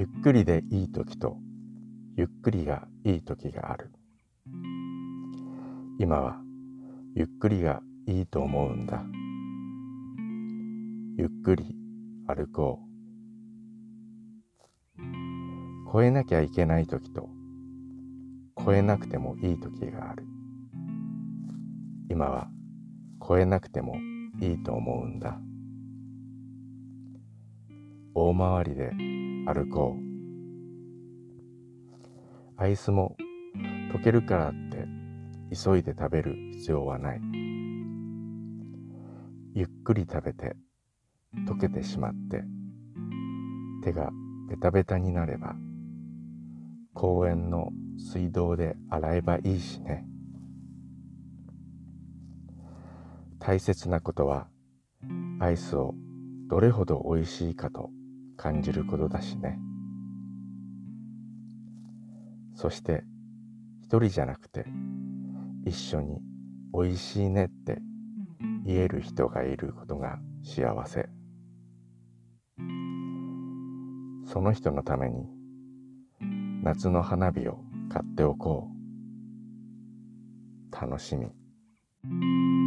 ゆっくりでいい時とゆっくりがいい時がある。今はゆっくりがいいと思うんだ。ゆっくり歩こう。越えなきゃいけない時と越えなくてもいい時がある。今は越えなくてもいいと思うんだ。大回りで歩こう。アイスも溶けるからって急いで食べる必要はない。ゆっくり食べて溶けてしまって手がベタベタになれば公園の水道で洗えばいいしね。大切なことはアイスをどれほどおいしいかと感じることだしね。そして一人じゃなくて一緒においしいねって言える人がいることが幸せ。その人のために夏の花火を買っておこう。楽しみ。